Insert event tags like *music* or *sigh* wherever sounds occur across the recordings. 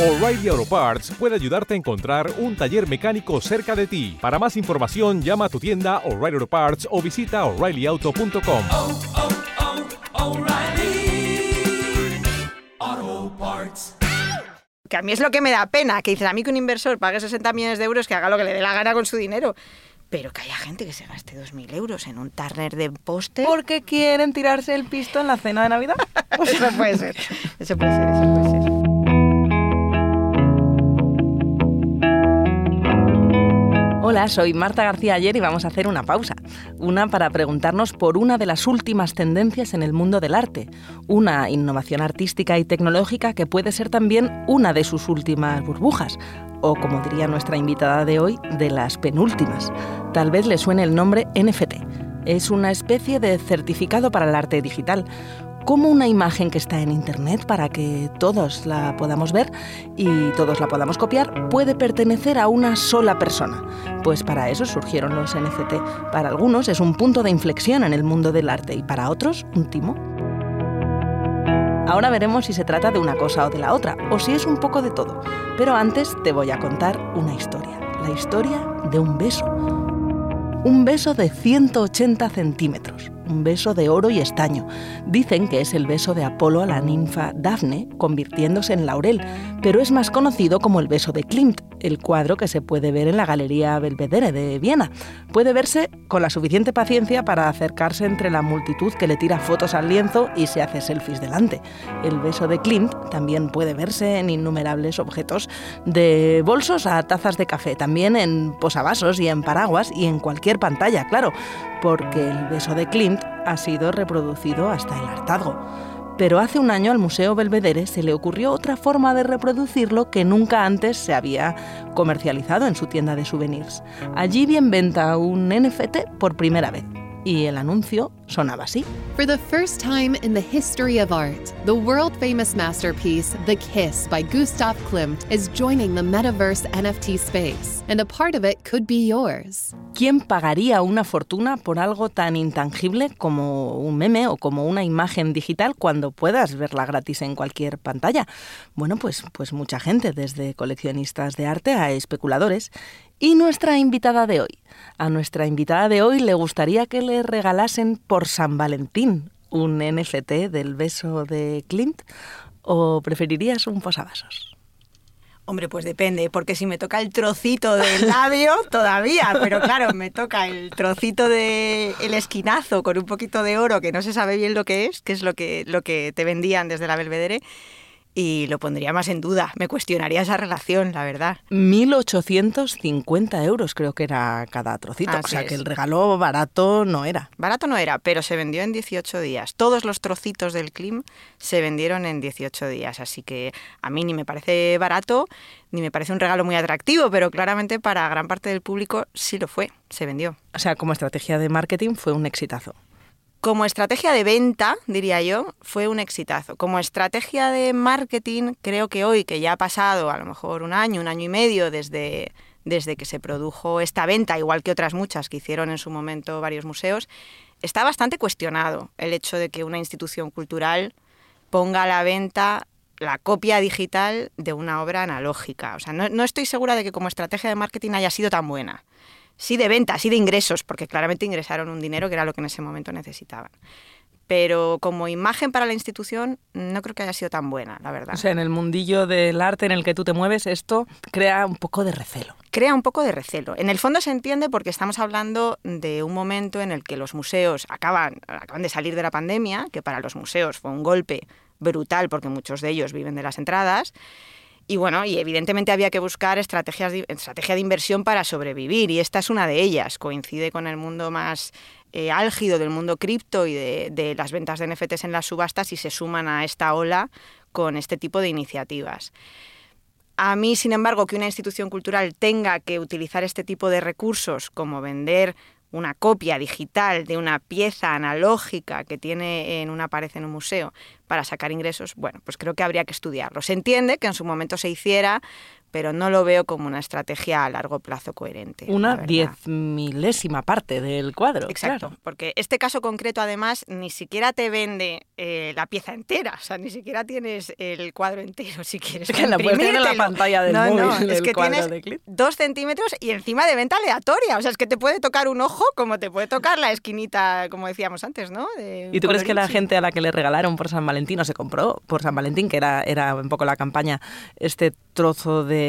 O'Reilly Auto Parts puede ayudarte a encontrar un taller mecánico cerca de ti. Para más información, llama a tu tienda O'Reilly Auto Parts o visita oreillyauto.com. oh, oh, Parts. Que a mí es lo que me da pena, que dices a mí que un inversor pague 60 millones de euros, que haga lo que le dé la gana con su dinero. Pero que haya gente que se gaste 2.000 euros en un Turner de póster. Porque quieren tirarse el pisto en la cena de Navidad. *laughs* Eso puede ser. Eso puede ser, eso puede ser. Hola, soy Marta García Ayer y vamos a hacer una pausa. Una para preguntarnos por una de las últimas tendencias en el mundo del arte. Una innovación artística y tecnológica que puede ser también una de sus últimas burbujas. O como diría nuestra invitada de hoy, de las penúltimas. Tal vez le suene el nombre NFT. Es una especie de certificado para el arte digital como una imagen que está en Internet para que todos la podamos ver y todos la podamos copiar, puede pertenecer a una sola persona. Pues para eso surgieron los NFT. Para algunos es un punto de inflexión en el mundo del arte y para otros un timo. Ahora veremos si se trata de una cosa o de la otra, o si es un poco de todo. Pero antes te voy a contar una historia. La historia de un beso. Un beso de 180 centímetros, un beso de oro y estaño. Dicen que es el beso de Apolo a la ninfa Dafne, convirtiéndose en laurel, pero es más conocido como el beso de Klimt, el cuadro que se puede ver en la Galería Belvedere de Viena. Puede verse con la suficiente paciencia para acercarse entre la multitud que le tira fotos al lienzo y se hace selfies delante. El beso de Klimt también puede verse en innumerables objetos, de bolsos a tazas de café, también en posavasos y en paraguas y en cualquier pantalla, claro, porque el beso de Klimt ha sido reproducido hasta el hartazgo. Pero hace un año al Museo Belvedere se le ocurrió otra forma de reproducirlo que nunca antes se había comercializado en su tienda de souvenirs. Allí vi en venta un NFT por primera vez. Y el anuncio sonaba así. For the first time in the history of art, the world famous masterpiece, The Kiss by Gustav Klimt, is joining the metaverse NFT space, and a part of it could be yours. ¿Quién pagaría una fortuna por algo tan intangible como un meme o como una imagen digital cuando puedas verla gratis en cualquier pantalla? Bueno, pues, pues mucha gente, desde coleccionistas de arte a especuladores. Y nuestra invitada de hoy. A nuestra invitada de hoy le gustaría que le regalasen por San Valentín un NFT del beso de Clint o preferirías un posavasos. Hombre, pues depende, porque si me toca el trocito del labio, *laughs* todavía, pero claro, me toca el trocito del el esquinazo con un poquito de oro que no se sabe bien lo que es, que es lo que, lo que te vendían desde la Belvedere, y lo pondría más en duda. Me cuestionaría esa relación, la verdad. 1.850 euros creo que era cada trocito. Así o sea que el regalo barato no era. Barato no era, pero se vendió en 18 días. Todos los trocitos del Klim se vendieron en 18 días, así que a mí ni me parece barato, ni me parece un regalo muy atractivo, pero claramente para gran parte del público sí lo fue, se vendió. O sea, como estrategia de marketing fue un exitazo. Como estrategia de venta, diría yo, fue un exitazo. Como estrategia de marketing, creo que hoy, que ya ha pasado a lo mejor un año, un año y medio desde, desde que se produjo esta venta, igual que otras muchas que hicieron en su momento varios museos, está bastante cuestionado el hecho de que una institución cultural ponga a la venta la copia digital de una obra analógica. O sea, no, no estoy segura de que como estrategia de marketing haya sido tan buena. Sí de venta, sí de ingresos, porque claramente ingresaron un dinero que era lo que en ese momento necesitaban. Pero como imagen para la institución no creo que haya sido tan buena, la verdad. O sea, en el mundillo del arte en el que tú te mueves, esto crea un poco de recelo. crea un poco de recelo. En el fondo se entiende porque estamos hablando de un momento en el que los museos acaban, acaban de salir de la pandemia, que para los museos fue un golpe brutal porque muchos de ellos viven de las entradas. Y bueno, y evidentemente había que buscar estrategias estrategia de inversión para sobrevivir y esta es una de ellas. Coincide con el mundo más eh, álgido del mundo cripto y de, de las ventas de NFTs en las subastas y se suman a esta ola con este tipo de iniciativas. A mí, sin embargo, que una institución cultural tenga que utilizar este tipo de recursos como vender una copia digital de una pieza analógica que tiene en una pared en un museo para sacar ingresos, bueno, pues creo que habría que estudiarlo. Se entiende que en su momento se hiciera pero no lo veo como una estrategia a largo plazo coherente. Una diez milésima parte del cuadro. Exacto, claro. porque este caso concreto además ni siquiera te vende eh, la pieza entera, o sea, ni siquiera tienes el cuadro entero si quieres. Es que la puedes tener en la pantalla del no, móvil, No, es que tienes de dos centímetros y encima de venta aleatoria, o sea, es que te puede tocar un ojo como te puede tocar la esquinita, como decíamos antes, ¿no? De ¿Y tú crees que la gente a la que le regalaron por San Valentín o se compró por San Valentín, que era, era un poco la campaña, este trozo de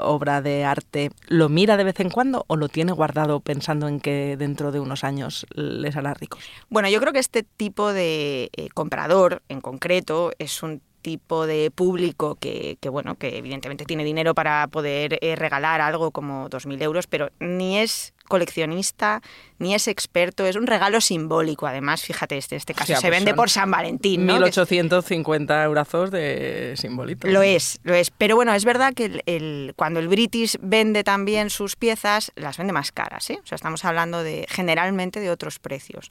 obra de arte, lo mira de vez en cuando o lo tiene guardado pensando en que dentro de unos años les hará ricos? Bueno, yo creo que este tipo de eh, comprador en concreto es un tipo de público que, que, bueno, que evidentemente tiene dinero para poder eh, regalar algo como 2.000 euros, pero ni es coleccionista, ni es experto, es un regalo simbólico. Además, fíjate, este, este caso sea, se pues vende por San Valentín. ¿no? Que es- 1850 eurazos de simbolito. Lo es, lo es. Pero bueno, es verdad que el, el- cuando el British vende también sus piezas, las vende más caras. ¿eh? O sea, estamos hablando de generalmente de otros precios.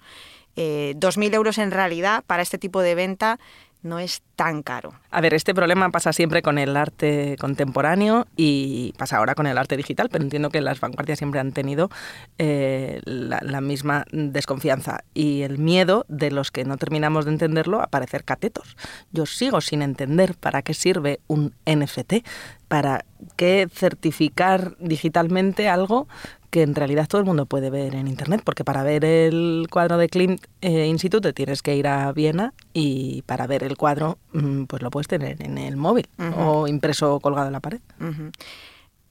Eh, 2.000 euros en realidad para este tipo de venta no es tan caro. A ver, este problema pasa siempre con el arte contemporáneo y pasa ahora con el arte digital, pero entiendo que las vanguardias siempre han tenido eh, la, la misma desconfianza y el miedo de los que no terminamos de entenderlo a parecer catetos. Yo sigo sin entender para qué sirve un NFT, para qué certificar digitalmente algo que en realidad todo el mundo puede ver en internet, porque para ver el cuadro de Klimt eh, in situ te tienes que ir a Viena y para ver el cuadro mm, pues lo puedes tener en el móvil o impreso colgado en la pared.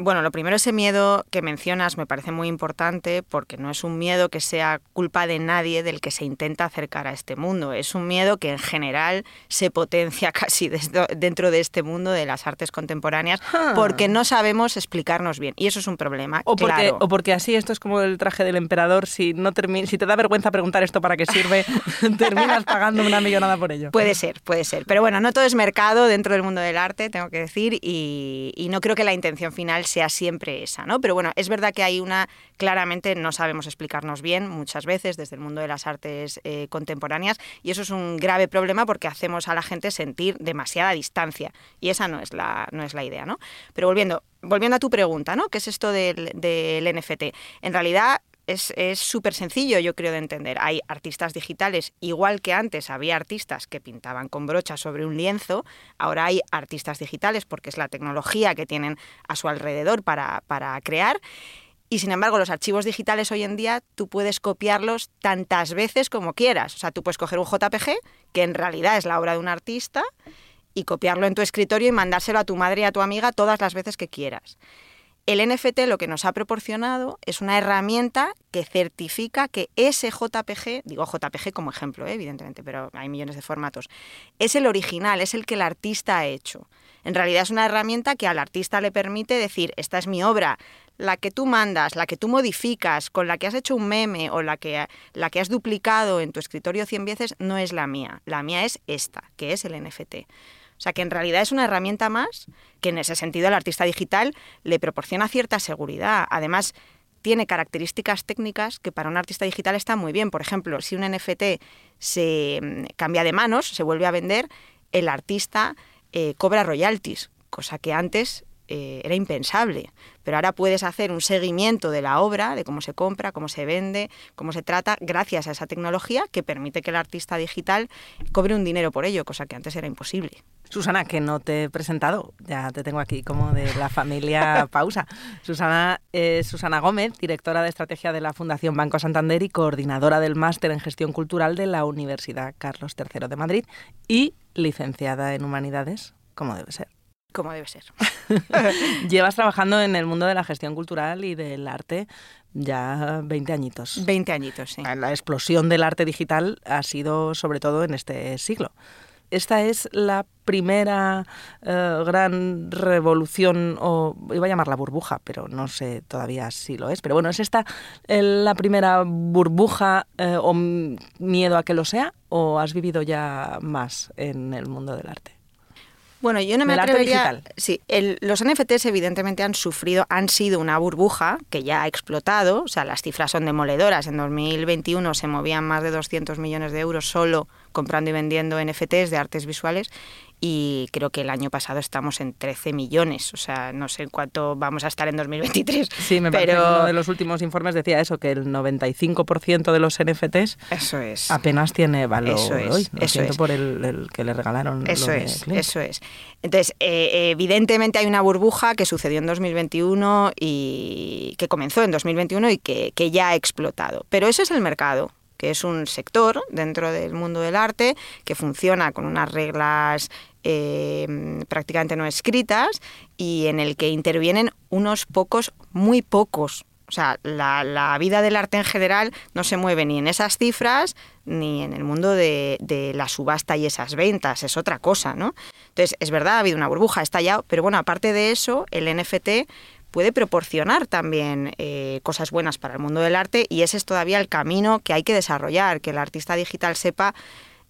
Bueno, lo primero, ese miedo que mencionas me parece muy importante porque no es un miedo que sea culpa de nadie del que se intenta acercar a este mundo. Es un miedo que en general se potencia *laughs* casi dentro de este mundo de las artes contemporáneas Ah. porque no sabemos explicarnos bien. Y eso es un problema. O porque, claro. o porque así esto es como el traje del emperador, si no si te da vergüenza preguntar esto para qué sirve, *laughs* terminas pagando una millonada por ello. Puede ser, puede ser. Pero bueno, no todo es mercado dentro del mundo del arte, tengo que decir, y, y no creo que la intención final sea siempre esa, ¿no? Pero bueno, es verdad que hay una, claramente no sabemos explicarnos bien muchas veces desde el mundo de las artes eh, contemporáneas, y eso es un grave problema porque hacemos a la gente sentir demasiada distancia, y esa no es la, no es la idea, ¿no? Pero volviendo, volviendo a tu pregunta, ¿no? ¿Qué es esto del, del NFT? En realidad es súper sencillo, yo creo, de entender. Hay artistas digitales, igual que antes había artistas que pintaban con brocha sobre un lienzo, ahora hay artistas digitales porque es la tecnología que tienen a su alrededor para, para crear. Y sin embargo, los archivos digitales hoy en día tú puedes copiarlos tantas veces como quieras. O sea, tú puedes coger un JPG, que en realidad es la obra de un artista, y copiarlo en tu escritorio y mandárselo a tu madre y a tu amiga todas las veces que quieras. El NFT lo que nos ha proporcionado es una herramienta que certifica que ese JPG, digo JPG como ejemplo, ¿eh? evidentemente, pero hay millones de formatos, es el original, es el que el artista ha hecho. En realidad es una herramienta que al artista le permite decir, esta es mi obra, la que tú mandas, la que tú modificas, con la que has hecho un meme o la que, la que has duplicado en tu escritorio 100 veces, no es la mía. La mía es esta, que es el NFT. O sea que en realidad es una herramienta más que en ese sentido al artista digital le proporciona cierta seguridad. Además, tiene características técnicas que para un artista digital están muy bien. Por ejemplo, si un NFT se mm, cambia de manos, se vuelve a vender, el artista eh, cobra royalties, cosa que antes eh, era impensable. Pero ahora puedes hacer un seguimiento de la obra, de cómo se compra, cómo se vende, cómo se trata, gracias a esa tecnología que permite que el artista digital cobre un dinero por ello, cosa que antes era imposible. Susana, que no te he presentado, ya te tengo aquí como de la familia *laughs* Pausa. Susana es Susana Gómez, directora de estrategia de la Fundación Banco Santander y coordinadora del máster en gestión cultural de la Universidad Carlos III de Madrid y licenciada en humanidades, como debe ser. Como debe ser. *laughs* Llevas trabajando en el mundo de la gestión cultural y del arte ya 20 añitos. 20 añitos, sí. La explosión del arte digital ha sido sobre todo en este siglo. Esta es la primera eh, gran revolución, o iba a llamarla burbuja, pero no sé todavía si lo es. Pero bueno, ¿es esta eh, la primera burbuja eh, o miedo a que lo sea? ¿O has vivido ya más en el mundo del arte? Bueno, yo no me arte atrevería... digital. Sí, el- los NFTs evidentemente han sufrido, han sido una burbuja que ya ha explotado, o sea, las cifras son demoledoras. En 2021 se movían más de 200 millones de euros solo comprando y vendiendo NFTs de artes visuales y creo que el año pasado estamos en 13 millones, o sea, no sé en cuánto vamos a estar en 2023. Sí, me parece pero que uno de los últimos informes decía eso, que el 95% de los NFTs eso es. apenas tiene valor Eso es, hoy. Lo eso siento es. por el, el que le regalaron Eso es, Clint. eso es. Entonces, eh, evidentemente hay una burbuja que sucedió en 2021 y que comenzó en 2021 y que, que ya ha explotado. Pero ese es el mercado que es un sector dentro del mundo del arte que funciona con unas reglas eh, prácticamente no escritas y en el que intervienen unos pocos, muy pocos. O sea, la, la vida del arte en general no se mueve ni en esas cifras ni en el mundo de, de la subasta y esas ventas, es otra cosa, ¿no? Entonces, es verdad, ha habido una burbuja, ha estallado, pero bueno, aparte de eso, el NFT puede proporcionar también eh, cosas buenas para el mundo del arte y ese es todavía el camino que hay que desarrollar, que el artista digital sepa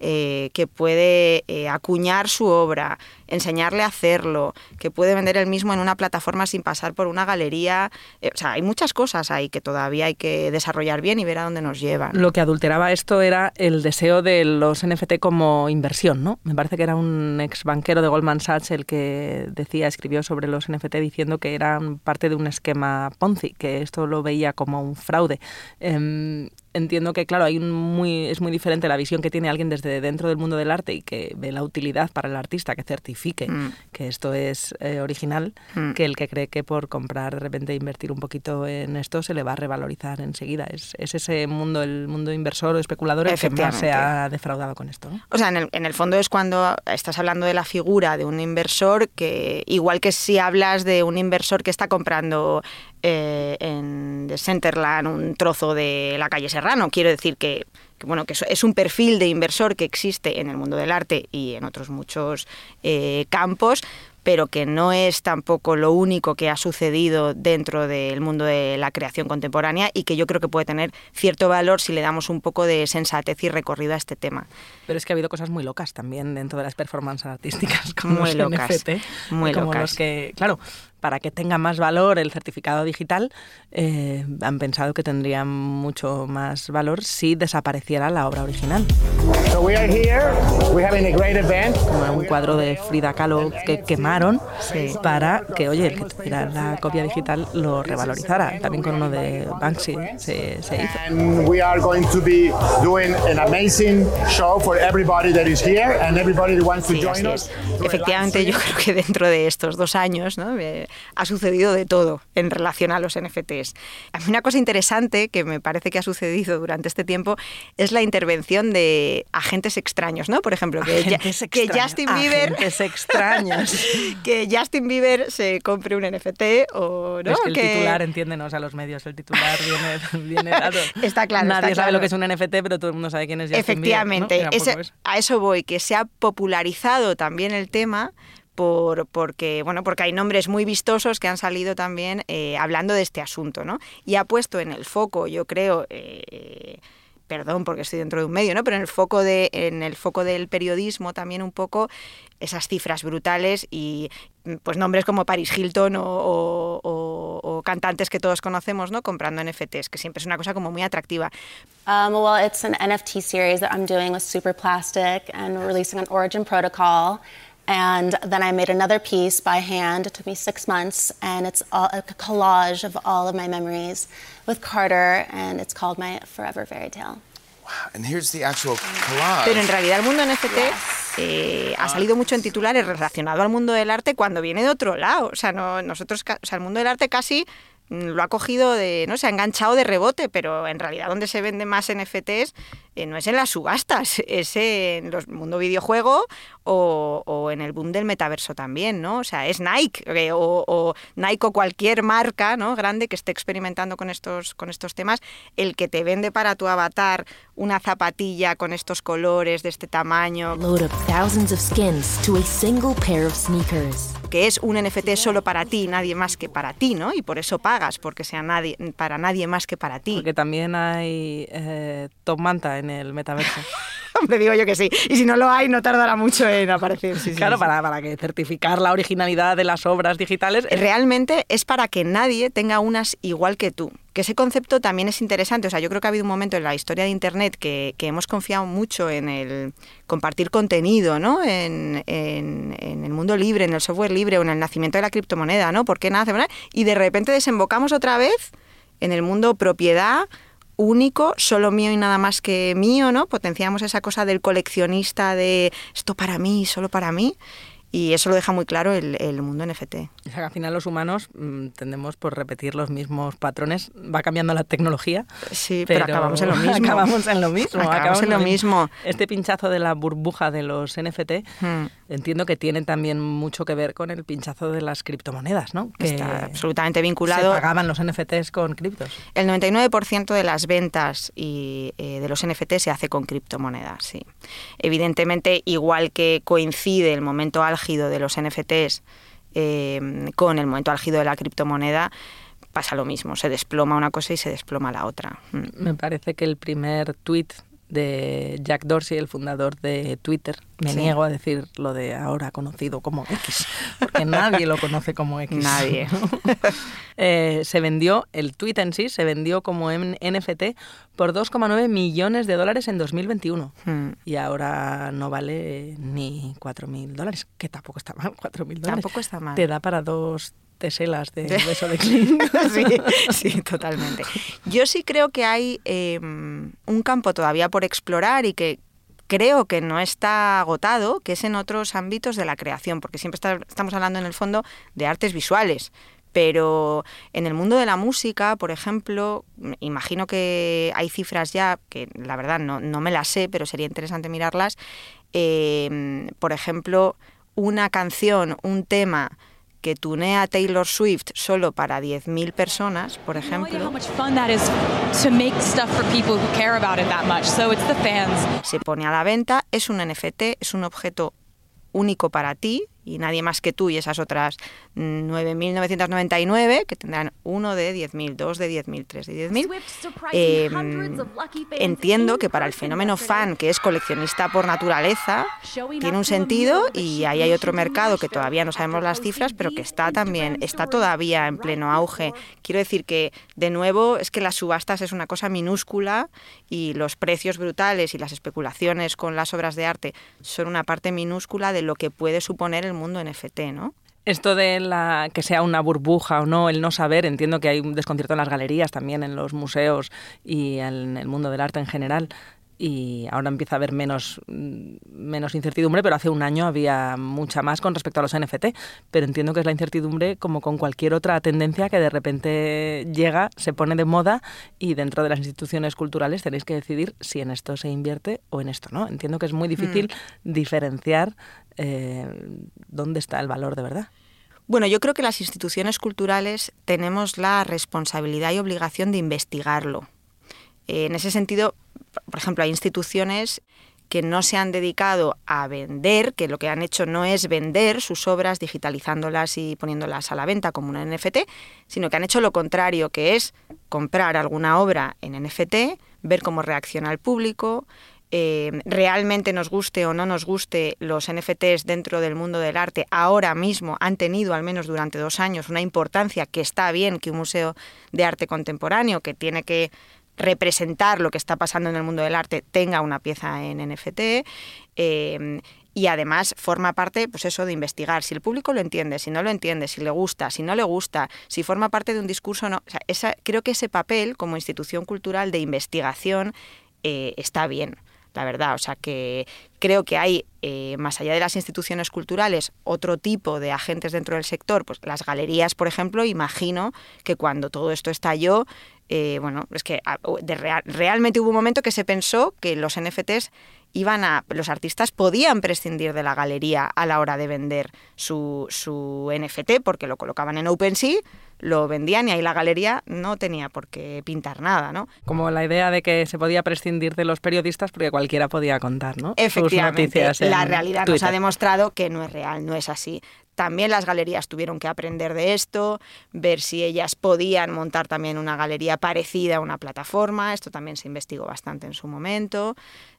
eh, que puede eh, acuñar su obra, enseñarle a hacerlo, que puede vender el mismo en una plataforma sin pasar por una galería. Eh, o sea, hay muchas cosas ahí que todavía hay que desarrollar bien y ver a dónde nos llevan. Lo que adulteraba esto era el deseo de los NFT como inversión, ¿no? Me parece que era un ex banquero de Goldman Sachs el que decía, escribió sobre los NFT diciendo que eran parte de un esquema Ponzi, que esto lo veía como un fraude. Entiendo que, claro, hay un muy, es muy diferente la visión que tiene alguien desde dentro del mundo del arte y que ve la utilidad para el artista, que certifique Mm. que esto es eh, original, Mm. que el que cree que por comprar de repente invertir un poquito en esto se le va a revalorizar enseguida. Es, es ese mundo, el mundo inversor o especulador, el que más se ha defraudado con esto. ¿no? O sea, en el, en el fondo es cuando estás hablando de la figura de un inversor que, igual que si hablas de un inversor que está comprando eh, en The Centerland un trozo de la calle Serrano, quiero decir que, que, bueno, que es un perfil de inversor que existe en el mundo del arte y en otros muchos eh, campos pero que no es tampoco lo único que ha sucedido dentro del mundo de la creación contemporánea y que yo creo que puede tener cierto valor si le damos un poco de sensatez y recorrido a este tema. Pero es que ha habido cosas muy locas también dentro de las performances artísticas, como Muy los locas, NFT, muy como locas. los que, claro, para que tenga más valor el certificado digital, eh, han pensado que tendría mucho más valor si desapareciera la obra original. So we are here. We're having a great event. Como un cuadro de Frida Kahlo que quemaron para que, oye, el que tuviera la copia digital lo revalorizara. También con uno de Banksy se, se hizo. And we are going to be doing an amazing show for everybody that is here and everybody that wants to Sí, join us. Efectivamente, yo creo que dentro de estos dos años ¿no? Ha sucedido de todo en relación a los NFTs. A mí una cosa interesante que me parece que ha sucedido durante este tiempo es la intervención de agentes extraños, ¿no? Por ejemplo, que, ya- Justin Bieber... extraños. *laughs* que Justin Bieber se compre un NFT o no es que el que- titular, entiéndenos a los medios, el titular viene, *laughs* viene dado. *laughs* Está claro, Nadie está sabe claro. lo que es un NFT, pero todo el mundo sabe quién es Justin Bieber. Efectivamente, ese- eso. a eso voy, que se ha popularizado también el tema por, porque, bueno, porque hay nombres muy vistosos que han salido también eh, hablando de este asunto, ¿no? Y ha puesto en el foco, yo creo, eh, perdón porque estoy dentro de un medio, ¿no? Pero en el foco de, en el foco del periodismo también un poco esas cifras brutales y pues nombres como Paris Hilton o, o- o- o cantantes que todos conocemos, ¿no? Comprando NFTs, que siempre es una cosa como muy atractiva. Um, well, it's an NFT series that I'm doing with Superplastic and releasing on Origin Protocol. And then I made another piece by hand. It took me six months, and it's all, a collage of all of my memories with Carter, and it's called my Forever Fairy Tale. And here's the actual collage. Pero en realidad el mundo NFT eh, ha salido mucho en titulares relacionado al mundo del arte cuando viene de otro lado. O sea, no, nosotros, ca- o sea, el mundo del arte casi lo ha cogido de, no se ha enganchado de rebote, pero en realidad donde se venden más NFTs eh, no es en las subastas, *laughs* es en los mundo videojuego o, o en el boom del metaverso también, ¿no? O sea, es Nike eh, o, o Nike o cualquier marca, ¿no? Grande que esté experimentando con estos, con estos temas, el que te vende para tu avatar una zapatilla con estos colores de este tamaño, Load up thousands of skins to a single pair of sneakers. Que es un NFT solo para ti, nadie más que para ti, ¿no? Y por eso pagas, porque sea nadie, para nadie más que para ti. Porque también hay eh, Tom Manta en el metaverso. *laughs* Hombre, digo yo que sí. Y si no lo hay, no tardará mucho en aparecer. Sí, sí, claro, sí. Para, para que certificar la originalidad de las obras digitales. Realmente es para que nadie tenga unas igual que tú. Que ese concepto también es interesante. O sea, yo creo que ha habido un momento en la historia de Internet que, que hemos confiado mucho en el compartir contenido, ¿no? En, en- el mundo libre, en el software libre o en el nacimiento de la criptomoneda, ¿no? ¿Por qué nace? Y de repente desembocamos otra vez en el mundo propiedad único, solo mío y nada más que mío, ¿no? Potenciamos esa cosa del coleccionista de esto para mí, solo para mí. Y eso lo deja muy claro el, el mundo NFT. O sea, que al final los humanos mm, tendemos por repetir los mismos patrones. Va cambiando la tecnología. Sí, pero, acabamos en lo *laughs* mismo. Acabamos en lo mismo. Acabamos en lo mismo. Este pinchazo de la burbuja de los NFT, Hmm. entiendo que tiene también mucho que ver con el pinchazo de las criptomonedas, ¿no? Que Está absolutamente vinculado. Se pagaban los NFTs con criptos. El 99% de las ventas y, eh, de los NFT se hace con criptomonedas, sí. Evidentemente, igual que coincide el momento de los NFTs eh, con el momento álgido de la criptomoneda, pasa lo mismo. Se desploma una cosa y se desploma la otra. Mm. Me parece que el primer tweet de Jack Dorsey, el fundador de Twitter, me Sí. niego a decir lo de ahora conocido como X, porque nadie lo conoce como X. Nadie. *laughs* Eh, se vendió, el tweet en sí se vendió como NFT por 2,9 millones de dólares en 2021. Mm. Y ahora no vale ni 4.000 dólares, que tampoco está mal, 4.000 dólares. Tampoco está mal. Te da para dos teselas de *laughs* beso de Clint. *laughs* sí, sí, totalmente. Yo sí creo que hay eh, un campo todavía por explorar y que creo que no está agotado, que es en otros ámbitos de la creación, porque siempre está- estamos hablando en el fondo de artes visuales. Pero en el mundo de la música, por ejemplo, imagino que hay cifras ya, que la verdad no, no me las sé, pero sería interesante mirarlas. Eh, por ejemplo, una canción, un tema que tunea Taylor Swift solo para 10.000 personas, por ejemplo, se pone a la venta, es un NFT, es un objeto único para ti y nadie más que tú y esas otras mm, 9.999 que tendrán uno de 10.000, dos de 10.000, tres de 10.000. Eh, entiendo que para el fenómeno fan, que es coleccionista por naturaleza, tiene un sentido y ahí hay otro mercado que todavía no sabemos las cifras, pero que está también, está todavía en pleno auge. Quiero decir que, de nuevo, es que las subastas es una cosa minúscula y los precios brutales y las especulaciones con las obras de arte son una parte minúscula de lo que puede suponer el mundo NFT, ¿no? Esto de la que sea una burbuja o no, el no saber, entiendo que hay un desconcierto en las galerías, también en los museos y en el mundo del arte en general. Y ahora empieza a haber menos, mm, menos incertidumbre, pero hace un año había mucha más con respecto a los NFT. Pero entiendo que es la incertidumbre como con cualquier otra tendencia que de repente llega, se pone de moda y dentro de las instituciones culturales tenéis que decidir si en esto se invierte o en esto no. Entiendo que es muy difícil diferenciar eh, dónde está el valor de verdad. Bueno, yo creo que las instituciones culturales tenemos la responsabilidad y obligación de investigarlo. Eh, en ese sentido, por ejemplo, hay instituciones que no se han dedicado a vender, que lo que han hecho no es vender sus obras digitalizándolas y poniéndolas a la venta como una NFT, sino que han hecho lo contrario, que es comprar alguna obra en NFT, ver cómo reacciona el público, eh, realmente nos guste o no nos guste, los NFTs dentro del mundo del arte ahora mismo han tenido, al menos durante dos años, una importancia que está bien que un museo de arte contemporáneo, que tiene que representar lo que está pasando en el mundo del arte, tenga una pieza en NFT. eh, y además forma parte, pues eso, de investigar si el público lo entiende, si no lo entiende, si le gusta, si no le gusta, si forma parte de un discurso no. O sea, creo que ese papel como institución cultural de investigación eh, está bien, la verdad. O sea, que creo que hay, eh, más allá de las instituciones culturales, otro tipo de agentes dentro del sector. Pues las galerías, por ejemplo, imagino que cuando todo esto estalló, eh, bueno, es que ah, de real- realmente hubo un momento que se pensó que los NFTs iban a, los artistas podían prescindir de la galería a la hora de vender su, su NFT porque lo colocaban en OpenSea, lo vendían y ahí la galería no tenía por qué pintar nada, ¿no? Como la idea de que se podía prescindir de los periodistas porque cualquiera podía contar, ¿no? Sus Efectivamente, noticias la realidad nos ha demostrado que no es real, no es así. También las galerías tuvieron que aprender de esto, ver si ellas podían montar también una galería parecida a una plataforma. Esto también se investigó bastante en su momento.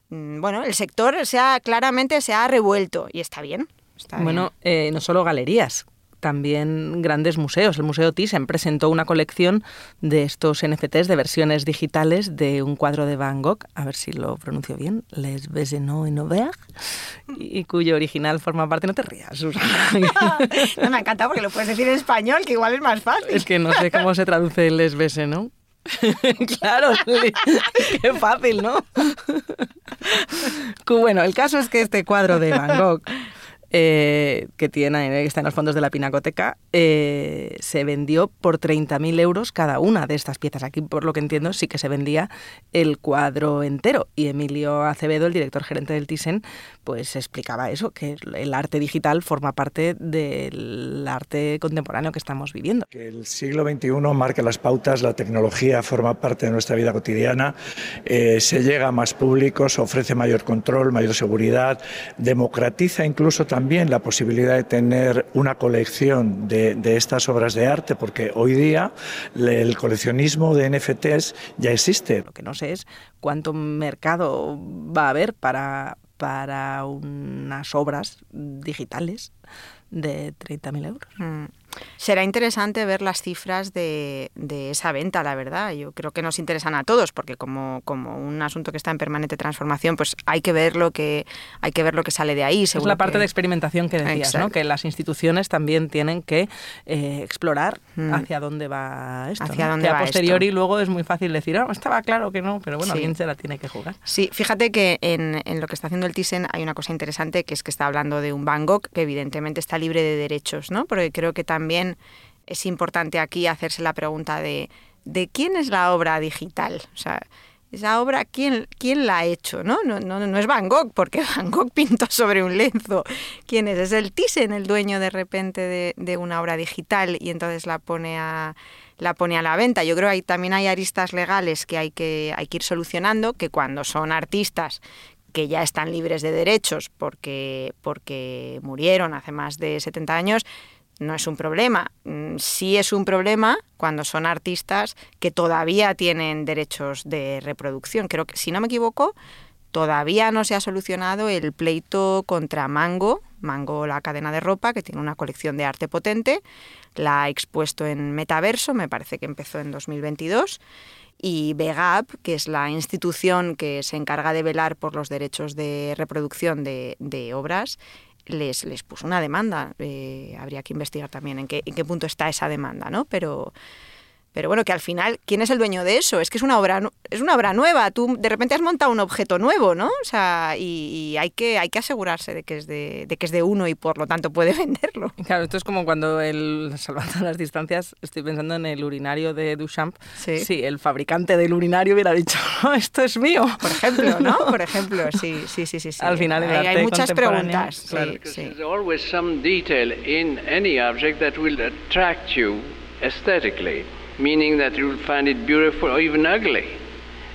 Mm, Bueno, el sector se ha, claramente se ha revuelto y está bien. Está. Bueno, eh, no solo galerías, también grandes museos. El Museo Thyssen presentó una colección de estos NFTs de versiones digitales de un cuadro de Van Gogh, a ver si lo pronuncio bien, Les Besenot en Auvergne, y cuyo original forma parte... No te rías, Susana. *laughs* No, me encanta porque lo puedes decir en español, que igual es más fácil. es que no sé cómo se traduce Les Besenot. *laughs* claro, qué fácil, ¿no? *laughs* bueno, el caso es que este cuadro de Van Gogh eh, que tiene, que está en los fondos de la Pinacoteca, eh, se vendió por 30.000 euros cada una de estas piezas. Aquí, por lo que entiendo, sí que se vendía el cuadro entero. Y Emilio Acevedo, el director gerente del Thyssen, pues explicaba eso, que el arte digital forma parte del arte contemporáneo que estamos viviendo. Que el siglo XXI marca las pautas, la tecnología forma parte de nuestra vida cotidiana, eh, se llega a más públicos, ofrece mayor control, mayor seguridad, democratiza incluso también la posibilidad de tener una colección de, de estas obras de arte, porque hoy día el coleccionismo de NFTs ya existe. Lo que no sé es cuánto mercado va a haber para, para unas obras digitales de 30.000 euros. Mm. Será interesante ver las cifras de, de esa venta, la verdad. Yo creo que nos interesan a todos, porque como, como un asunto que está en permanente transformación, pues hay que ver lo que hay que ver lo que sale de ahí. Es la parte que- de experimentación que decías, ¿no? Exacto. que las instituciones también tienen que eh, explorar Mm. hacia dónde va esto. Hacia ¿no? dónde que va a posteriori esto. luego es muy fácil decir, ah, estaba claro que no, pero bueno, Sí. alguien se la tiene que jugar. Sí, fíjate que en, en lo que está haciendo el Thyssen hay una cosa interesante, que es que está hablando de un Van Gogh que evidentemente está libre de derechos, ¿no? Porque creo que también es importante aquí hacerse la pregunta de, ¿de quién es la obra digital? O sea, esa obra, ¿quién, quién la ha hecho? ¿no? No, no, no es Van Gogh, porque *laughs* Van Gogh pintó sobre un lienzo. ¿Quién es? Es el Thyssen, el dueño de repente de, de una obra digital y entonces la pone a la pone a la venta. Yo creo que también hay aristas legales que hay que, hay que ir solucionando, que cuando son artistas que ya están libres de derechos porque, porque murieron hace más de 70 años, no es un problema. Mm, Sí es un problema cuando son artistas que todavía tienen derechos de reproducción. Creo que, si no me equivoco, todavía no se ha solucionado el pleito contra Mango, Mango la cadena de ropa, que tiene una colección de arte potente, la ha expuesto en Metaverso, me parece que empezó en 2022, y VEGAP, que es la institución que se encarga de velar por los derechos de reproducción de obras, les, les puso una demanda. Eh, habría que investigar también en qué, en qué punto está esa demanda, ¿no? Pero, pero bueno, que al final, ¿quién es el dueño de eso? Es que es una obra, es una obra nueva. Tú de repente has montado un objeto nuevo, ¿no? O sea, y, y hay, que, hay que asegurarse de que, es de, de que es de uno y por lo tanto puede *laughs* venderlo. Claro, esto es como cuando el, salvando las distancias, estoy pensando en el urinario de Duchamp. Sí. el fabricante del urinario hubiera dicho, no, esto es mío. Por ejemplo, *laughs* ¿no? Por ejemplo, sí, sí, sí, sí. sí. Al final, el hay, muchas preguntas. sí, claro. sí. There's always some detail in any object that will attract you aesthetically, meaning that you'll find it beautiful or even ugly,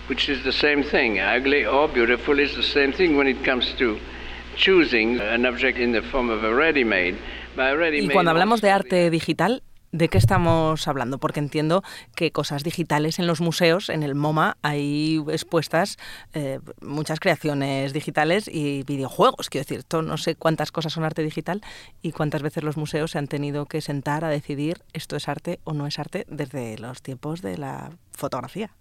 which is the same thing. Ugly or beautiful is the same thing when it comes to choosing an object in the form of a ready-made. Y cuando hablamos de arte digital, ¿de qué estamos hablando? Porque entiendo que cosas digitales en los museos, en el MoMA, hay expuestas eh, muchas creaciones digitales y videojuegos. Quiero decir, no sé cuántas cosas son arte digital y cuántas veces los museos se han tenido que sentar a decidir esto es arte o no es arte desde los tiempos de la fotografía.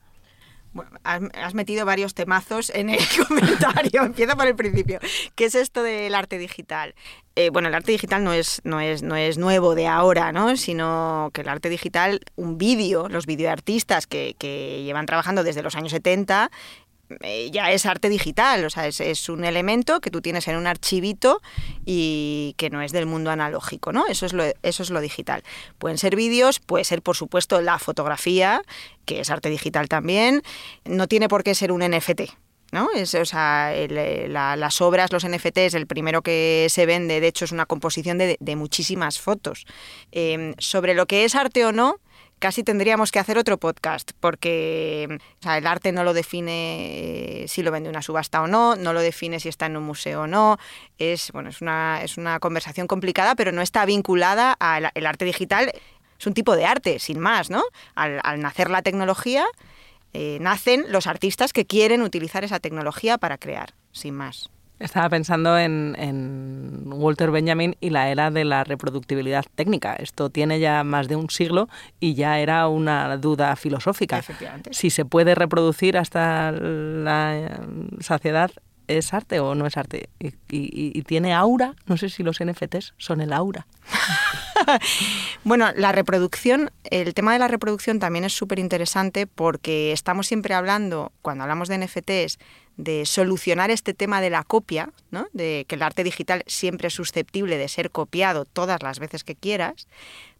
Bueno, has, metido varios temazos en el *laughs* comentario. Empiezo por el principio. ¿Qué es esto del arte digital? Eh, bueno, el arte digital no es, no, es, no es nuevo de ahora, ¿no? Sino que el arte digital, un vídeo, los videoartistas que, llevan trabajando desde los años 70, eh, ya es arte digital, o sea, es, es un elemento que tú tienes en un archivito y que no es del mundo analógico, ¿no? Eso es lo, eso es lo digital. Pueden ser vídeos, puede ser, por supuesto, la fotografía, que es arte digital también. No tiene por qué ser un NFT, ¿no? Es, o sea, eh, la- las obras, los NFTs, el primero que se vende, de hecho, es una composición de, de muchísimas fotos. Eh, sobre lo que es arte o no, casi tendríamos que hacer otro podcast, porque o sea, el arte no lo define si lo vende una subasta o no, no lo define si está en un museo o no. Es, bueno, es, una, es una conversación complicada, pero no está vinculada al el arte digital. Es un tipo de arte, sin más, ¿no? Al, al nacer la tecnología, eh, nacen los artistas que quieren utilizar esa tecnología para crear, sin más. Estaba pensando en, en, Walter Benjamin y la era de la reproductibilidad técnica. Esto tiene ya más de un siglo y ya era una duda filosófica. Si se puede reproducir hasta la eh, saciedad, ¿es arte o no es arte? Y, tiene aura. No sé si los NFTs son el aura. *laughs* bueno, la reproducción, el tema de la reproducción también es súper interesante porque estamos siempre hablando, cuando hablamos de NFTs, de solucionar este tema de la copia, ¿no? de que el arte digital siempre es susceptible de ser copiado todas las veces que quieras,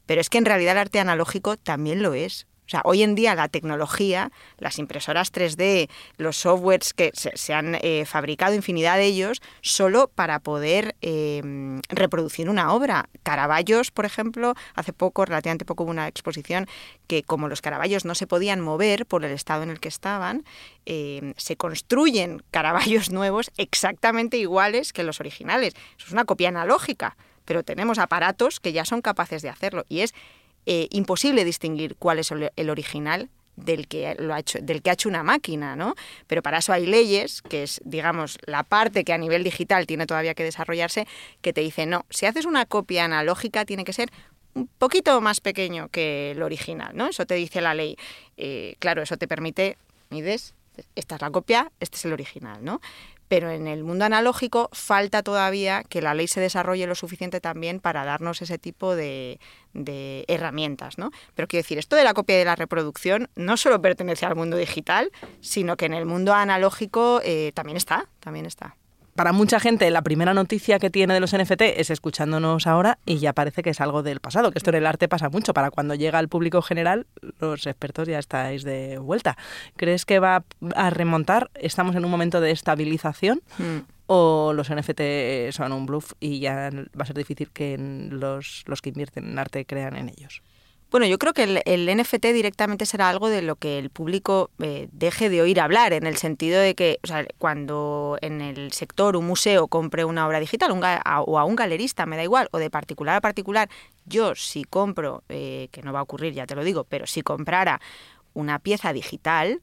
pero es que en realidad el arte analógico también lo es. O sea, hoy en día la tecnología, las impresoras 3D, los softwares que se, han eh, fabricado infinidad de ellos solo para poder eh, reproducir una obra. Caraballos, por ejemplo, hace poco, relativamente poco, hubo una exposición que como los caraballos no se podían mover por el estado en el que estaban, eh, se construyen caraballos *laughs* nuevos exactamente iguales que los originales. Es una copia analógica, pero tenemos aparatos que ya son capaces de hacerlo y es eh, imposible distinguir cuál es el original del que, lo ha hecho, del que ha hecho una máquina, ¿no? Pero para eso hay leyes, que es, digamos, la parte que a nivel digital tiene todavía que desarrollarse, que te dicen, no, si haces una copia analógica tiene que ser un poquito más pequeño que el original, ¿no? Eso te dice la ley. Eh, claro, eso te permite, mides, esta es la copia, este es el original, ¿no? Pero en el mundo analógico falta todavía que la ley se desarrolle lo suficiente también para darnos ese tipo de, de, herramientas. ¿no? Pero quiero decir, esto de la copia y de la reproducción no solo pertenece al mundo digital, sino que en el mundo analógico eh, también está, también está para mucha gente la primera noticia que tiene de los NFT es escuchándonos ahora y ya parece que es algo del pasado, que esto en el arte pasa mucho. Para cuando llega al público general, los expertos ya estáis de vuelta. ¿Crees que va a remontar? ¿Estamos en un momento de estabilización? Hmm. ¿O los NFT son un bluff y ya va a ser difícil que los, los que invierten en arte crean en ellos? Bueno, yo creo que el, NFT directamente será algo de lo que el público eh, deje de oír hablar, en el sentido de que o sea, cuando en el sector un museo compre una obra digital o a un galerista, me da igual, o de particular a particular, yo si compro, eh, que no va a ocurrir, ya te lo digo, pero si comprara una pieza digital,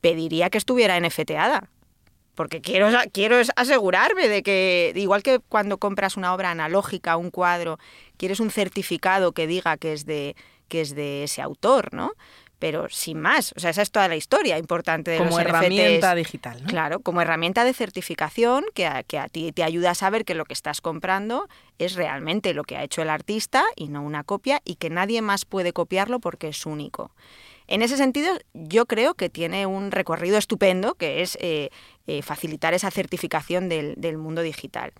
pediría que estuviera NFTada. Porque quiero, quiero asegurarme de que, igual que cuando compras una obra analógica, un cuadro, quieres un certificado que diga que es de que es de ese autor, ¿no? Pero sin más, o sea, esa es toda la historia importante de como los herramienta digital, ¿no? Claro, como herramienta de certificación que a, que a ti te ayuda a saber que lo que estás comprando es realmente lo que ha hecho el artista y no una copia y que nadie más puede copiarlo porque es único. En ese sentido, yo creo que tiene un recorrido estupendo, que es eh, eh, facilitar esa certificación del, del mundo digital.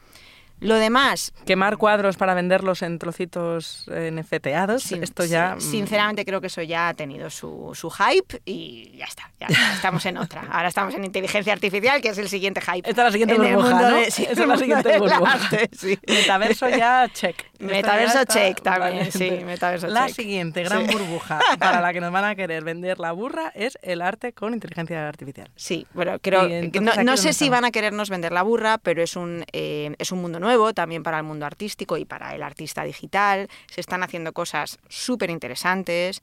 Lo demás. Quemar cuadros para venderlos en trocitos NFTados. esto ya. Mm. Sinceramente, creo que eso ya ha tenido su, su hype y ya está. Ya estamos en otra. Ahora estamos en inteligencia artificial, que es el siguiente hype. Esta es la siguiente burbuja, ¿no? sí, es la siguiente burbuja. Metaverso ya check. *laughs* Metaverso check también, sí. Metaverso la siguiente gran burbuja *laughs* para la que nos van a querer vender la burra es el arte con inteligencia artificial. Sí, bueno, creo. No, no sé si van a querernos vender la burra, pero es un, eh, es un mundo nuevo también para el mundo artístico y para el artista digital. Se están haciendo cosas súper interesantes.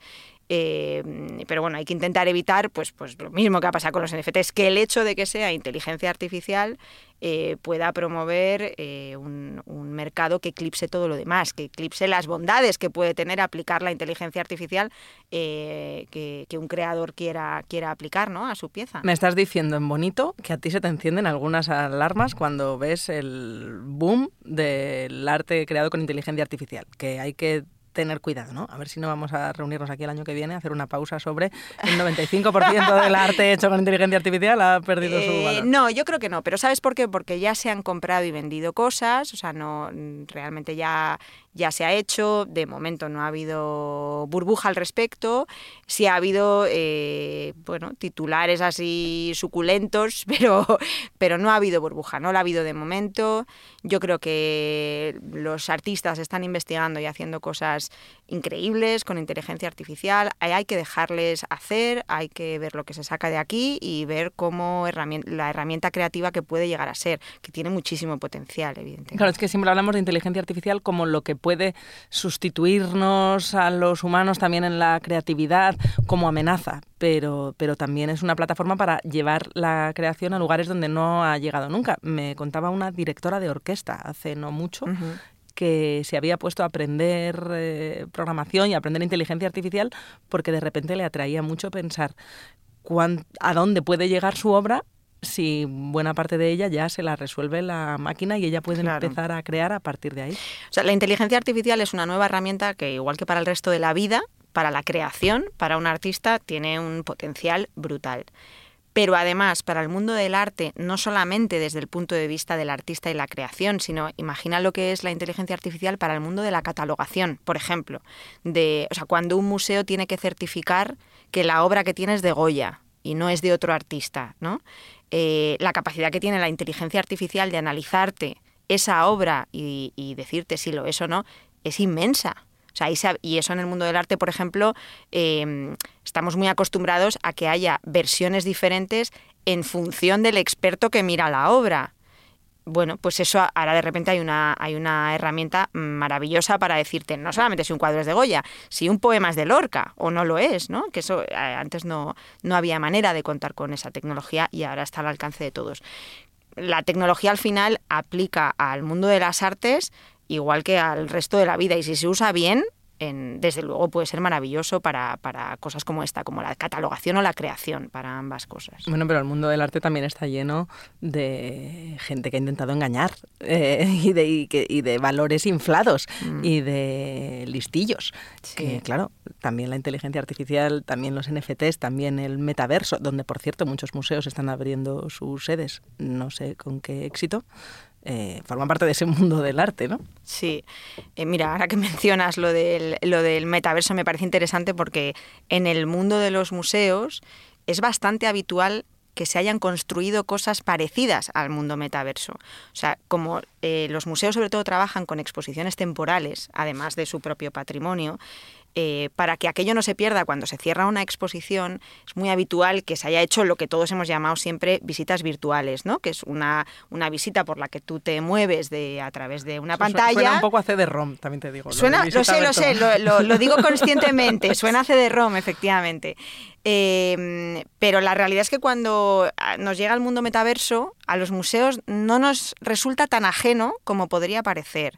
Eh, pero bueno, hay que intentar evitar pues, pues lo mismo que ha pasado con los NFTs, que el hecho de que sea inteligencia artificial eh, pueda promover eh, un, mercado que eclipse todo lo demás, que eclipse las bondades que puede tener aplicar la inteligencia artificial que, un creador quiera, quiera aplicar ¿no? a su pieza. Me estás diciendo en bonito que a ti se te encienden algunas alarmas cuando ves el boom del arte creado con inteligencia artificial, que hay que tener cuidado, ¿no? A ver si no vamos a reunirnos aquí el año que viene, a hacer una pausa sobre el 95% del arte hecho con inteligencia artificial ha perdido su eh, valor. No, yo creo que no, pero ¿sabes por qué? Porque ya se han comprado y vendido cosas, o sea, no realmente ya ya se ha hecho, de momento no ha habido burbuja al respecto, sí ha habido, eh, bueno, titulares así suculentos, *laughs* pero, pero no ha habido burbuja, no la ha habido de momento. Yo creo que los artistas están investigando y haciendo cosas increíbles con inteligencia artificial, hay que dejarles hacer, hay que ver lo que se saca de aquí y ver cómo la herramienta creativa que puede llegar a ser, que tiene muchísimo potencial, evidentemente. Claro, es que siempre hablamos de inteligencia artificial como lo que sustituirnos a los humanos también en la creatividad como amenaza, pero, pero también es una plataforma para llevar la creación a lugares donde no ha llegado nunca. Me contaba una directora de orquesta hace no mucho que se había puesto a aprender eh, programación y a aprender inteligencia artificial porque de repente le atraía mucho pensar a dónde puede llegar su obra si buena parte de ella ya se la resuelve la máquina y ella puede empezar a crear a partir de ahí. O sea, la inteligencia artificial es una nueva herramienta que, igual que para el resto de la vida, para la creación, para un artista, tiene un potencial brutal. Pero además, para el mundo del arte, no solamente desde el punto de vista del artista y la creación, sino imagina lo que es la inteligencia artificial para el mundo de la catalogación, por ejemplo. De, o sea, cuando un museo tiene que certificar que la obra que tiene es de Goya y no es de otro artista, ¿no? Eh, la capacidad que tiene la inteligencia artificial de analizarte esa obra y, decirte si lo es o no, es inmensa. O sea, y eso en el mundo del arte, por ejemplo, em, estamos muy acostumbrados a que haya versiones diferentes en función del experto que mira la obra bueno, pues eso ahora de repente hay una, hay una herramienta maravillosa para decirte no solamente si un cuadro es de Goya, si un poema es de Lorca o no lo es, ¿no? Que eso eh, antes no, no había manera de contar con esa tecnología y ahora está al alcance de todos. La tecnología al final aplica al mundo de las artes igual que al resto de la vida y si se usa bien, desde luego puede ser maravilloso para, cosas como esta, como la catalogación o la creación, para ambas cosas. Bueno, pero el mundo del arte también está lleno de gente que ha intentado engañar eh, *laughs* y, de, y, de valores inflados mm. y de listillos. Que claro, también la inteligencia artificial, también los NFTs, también el metaverso, donde por cierto muchos museos están abriendo sus sedes, no sé con qué éxito, eh, forman parte de ese mundo del arte, ¿no? Sí. Eh, mira, ahora que *laughs* mencionas lo del, lo del metaverso me parece interesante porque en el mundo de los museos es bastante habitual que se hayan construido cosas parecidas al mundo metaverso. O sea, como eh, los museos sobre todo trabajan con exposiciones temporales, además de su propio patrimonio, eh, para que aquello no se pierda cuando se cierra una exposición, es muy habitual que se haya hecho lo que todos hemos llamado siempre visitas virtuales, ¿no? que es una, una visita por la que tú te mueves de, a través de una pantalla. Suena un poco a CD-ROM, también te digo. Suena, lo, sé, lo sé, lo, digo conscientemente, *laughs* suena a CD-ROM, efectivamente. Em, pero la realidad es que cuando ah, nos llega el mundo metaverso, a los museos no nos resulta tan ajeno como podría parecer.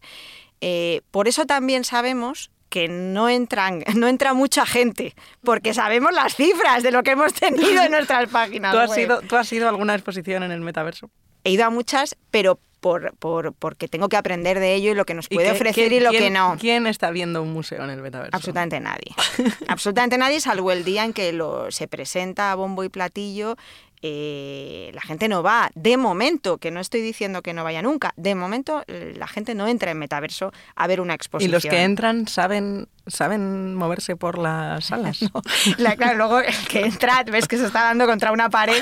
Eh, por eso también sabemos que no entran, *laughs* no entra mucha gente, porque sabemos las cifras de lo que hemos tenido en nuestras páginas. *laughs* ¿Tú has, Ido, ¿Tú has ido a alguna exposición en el metaverso? He ido a muchas, pero por, por, porque tengo que aprender de ello y lo que nos puede ofrecer y lo que no. ¿Quién está viendo un museo en el metaverso? Absolutamente nadie. *laughs* Absolutamente nadie, salvo el día en que lo, se presenta a bombo y platillo eh, la gente no va, de momento, que no estoy diciendo que no vaya nunca, de momento eh, la gente no entra en metaverso a ver una exposición. ¿Y los que entran saben, saben moverse por las salas? *laughs* claro, luego el que entra ves que se está dando contra una pared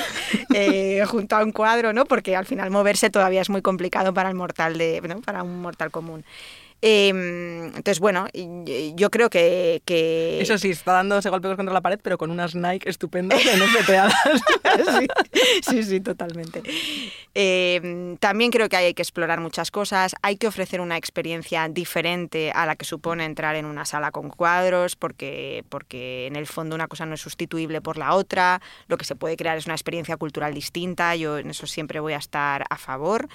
eh, junto a un cuadro, ¿no? Porque al final moverse todavía es muy complicado para el mortal de, para un mortal común. Em, entonces, bueno, yo creo que, Eso sí, está dándose golpes contra la pared, pero con unas Nike estupendas no *laughs* sí, sí, sí, totalmente. Em, también creo que hay que explorar muchas cosas, hay que ofrecer una experiencia diferente a la que supone entrar en una sala con cuadros, porque, porque en el fondo una cosa no es sustituible por la otra, lo que se puede crear es una experiencia cultural distinta, yo en eso siempre voy a estar a favor.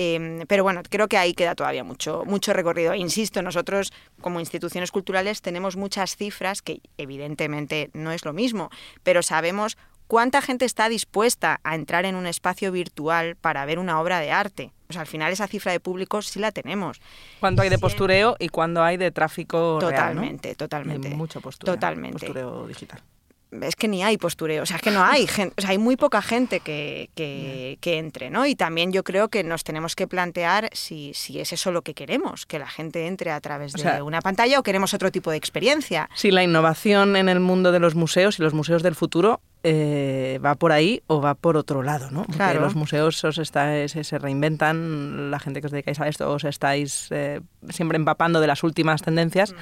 Em, pero bueno, creo que ahí queda todavía mucho, mucho recorrido. Insisto, nosotros como instituciones culturales tenemos muchas cifras que evidentemente no es lo mismo, pero sabemos cuánta gente está dispuesta a entrar en un espacio virtual para ver una obra de arte. al final esa cifra de público sí la tenemos. ¿Cuánto hay de postureo y cuándo hay de tráfico Totalmente, real, totalmente. mucho postureo, Totalmente. Postureo digital. Es que ni hay postureo, o sea, es que no hay gente, o sea, hay muy poca gente que, que, que, entre, ¿no? Y también yo creo que nos tenemos que plantear si, si es eso lo que queremos, que la gente entre a través de sea, una pantalla o queremos otro tipo de experiencia. Si la innovación en el mundo de los museos y los museos del futuro eh, va por ahí o va por otro lado, ¿no? Porque Claro. los museos os estáis, se, se reinventan, la gente que os dedicáis a esto os estáis eh, siempre empapando de las últimas tendencias,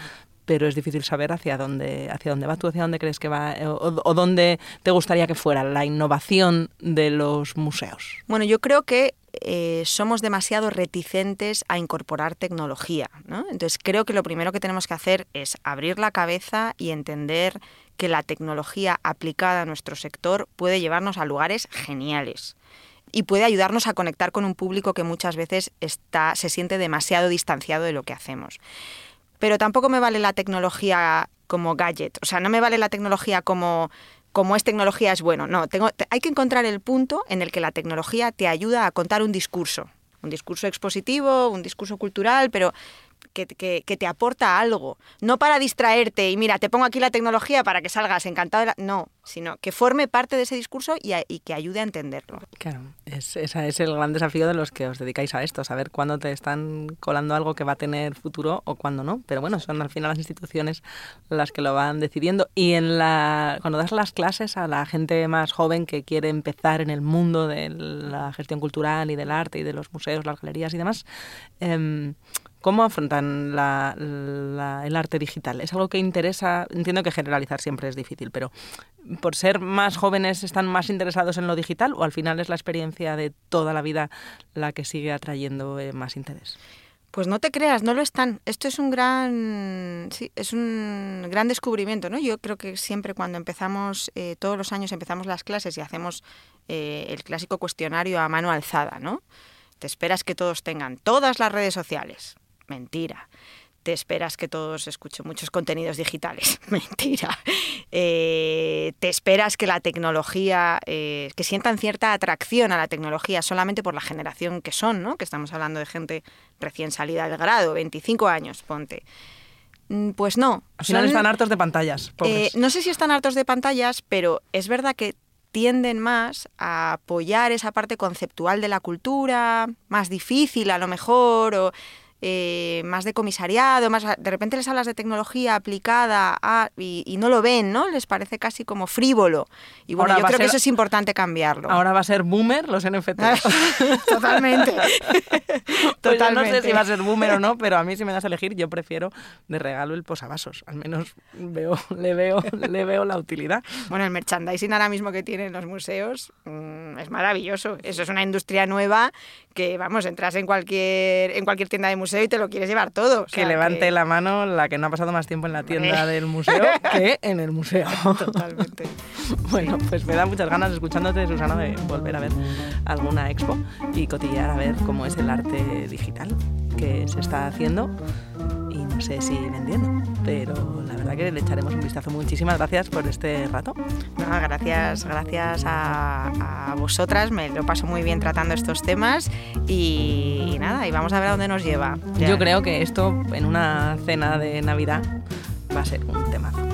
pero es difícil saber hacia dónde, hacia dónde va tú, hacia dónde crees que va eh, o, dónde te gustaría que fuera la innovación de los museos. Bueno, yo creo que eh, somos demasiado reticentes a incorporar tecnología. ¿no? Entonces creo que lo primero que tenemos que hacer es abrir la cabeza y entender que la tecnología aplicada a nuestro sector puede llevarnos a lugares geniales y puede ayudarnos a conectar con un público que muchas veces está, se siente demasiado distanciado de lo que hacemos. Pero tampoco me vale la tecnología como gadget, o sea, no me vale la tecnología como como es tecnología es bueno. No, tengo, te- hay que encontrar el punto en el que la tecnología te ayuda a contar un discurso, un discurso expositivo, un discurso cultural, pero que, que- que te aporta algo. No para distraerte y mira, te pongo aquí la tecnología para que salgas encantado. de la-". No, sino que forme parte de ese discurso y, a- y que ayude a entenderlo. Claro, es, ese es el gran desafío de los que os dedicáis a esto, saber cuándo te están colando algo que va a tener futuro o cuándo no. Pero bueno, son al final las instituciones las que lo van decidiendo. Y en la, cuando das las clases a la gente más joven que quiere empezar en el mundo de la gestión cultural y del arte y de los museos, las galerías y demás, em, ¿Cómo afrontan el arte digital? ¿Es algo que interesa? Entiendo que generalizar siempre es difícil, pero por ser más jóvenes están más interesados en lo digital o al final es la experiencia de toda la vida la que sigue atrayendo eh, más interés? Pues no te creas, no lo están. Esto es un gran, es un gran descubrimiento, ¿no? Yo creo que siempre cuando empezamos, eh, todos los años empezamos las clases y hacemos eh, el clásico cuestionario a mano alzada, ¿no? Te esperas que todos tengan todas las redes sociales. Mentira. Te esperas que todos escuchen muchos contenidos digitales. *laughs* Mentira. Eh, te esperas que la tecnología, eh, que sientan cierta atracción a la tecnología solamente por la generación que son, ¿no? Que estamos hablando de gente recién salida del grado, 25 años, ponte. Mm, Pues no. Al final Son- están hartos de pantallas. eh, no sé si están hartos de pantallas, pero es verdad que tienden más a apoyar esa parte conceptual de la cultura, más difícil a lo mejor, o eh, más de comisariado, más de repente les hablas de tecnología aplicada a, y, y no lo ven, ¿no? Les parece casi como frívolo. Y bueno, Ahora yo creo que ser- eso es importante cambiarlo. Ahora va a ser boomer los NFTs. *laughs* *laughs* Totalmente. Pues yo no sé Totalmente. si va a ser boomer o no, pero a mí si me das a elegir, yo prefiero de regalo el posavasos. Al menos veo, *laughs* le, veo, le veo la utilidad. Bueno, el merchandising ahora mismo que tienen los museos mm, es maravilloso. Eso es una industria nueva que, vamos, entras en cualquier, en cualquier tienda de museo y te lo quieres llevar todo. O que levante la mano la que no ha pasado más tiempo en la tienda del museo *laughs* que en el museo. Totalmente. *laughs* Bueno, pues me da muchas ganas escuchándote, Susana, de volver a ver alguna expo y cotillear a ver cómo es el arte digital que se está haciendo no sé si vendiendo, pero la verdad que le echaremos un vistazo. Muchísimas gracias por este rato. No, gracias, gracias a, a vosotras. Me lo paso muy bien tratando estos temas y, y nada, y vamos a ver a dónde nos lleva. Ya. Yo creo que esto en una cena de Navidad va a ser un temazo.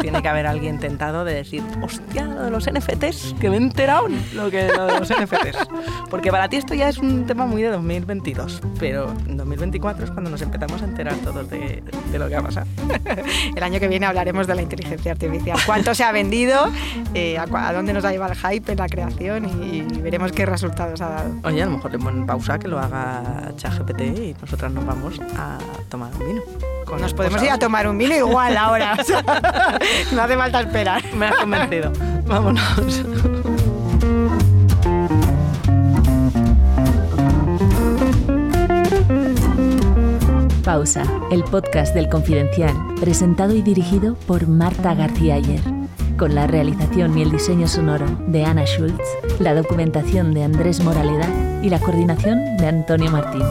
Tiene que haber alguien tentado de decir, hostia, lo de los NFTs, que me he enterado lo que lo de los NFTs. Porque para ti esto ya es un tema muy de 2022, pero en 2024 es cuando nos empezamos a enterar todos de, de lo que va a pasar. *laughs* El año que viene hablaremos de la inteligencia artificial. ¿Cuánto se ha vendido? Eh, a, a dónde nos ha llevado el hype en la creación? Y, y veremos qué resultados ha dado. Oye, a lo mejor le ponen pausa que lo haga ChatGPT y nosotras nos vamos a tomar un vino. con Nos podemos ir a tomar un vino igual ahora. *laughs* *laughs* no hace falta esperar. Me has convencido. *laughs* Vámonos. Pausa, el podcast del Confidencial, presentado y dirigido por Marta García Ayer, con la realización y el diseño sonoro de Ana Schultz, la documentación de Andrés Moraleda y la coordinación de Antonio Martín.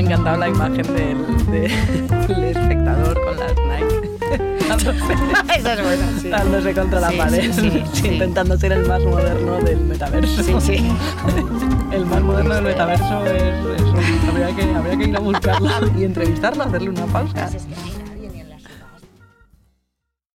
Ha encantado la imagen del, de- *laughs* del espectador con las Nike. *laughs* dándose, *laughs* Eso es bueno, sí. dándose contra la Sí, pared, sí, intentando ser el más moderno del metaverso. Sí, sí. el más moderno del metaverso es. Habría que, habría que ir a buscarla y entrevistarla, hacerle una pausa.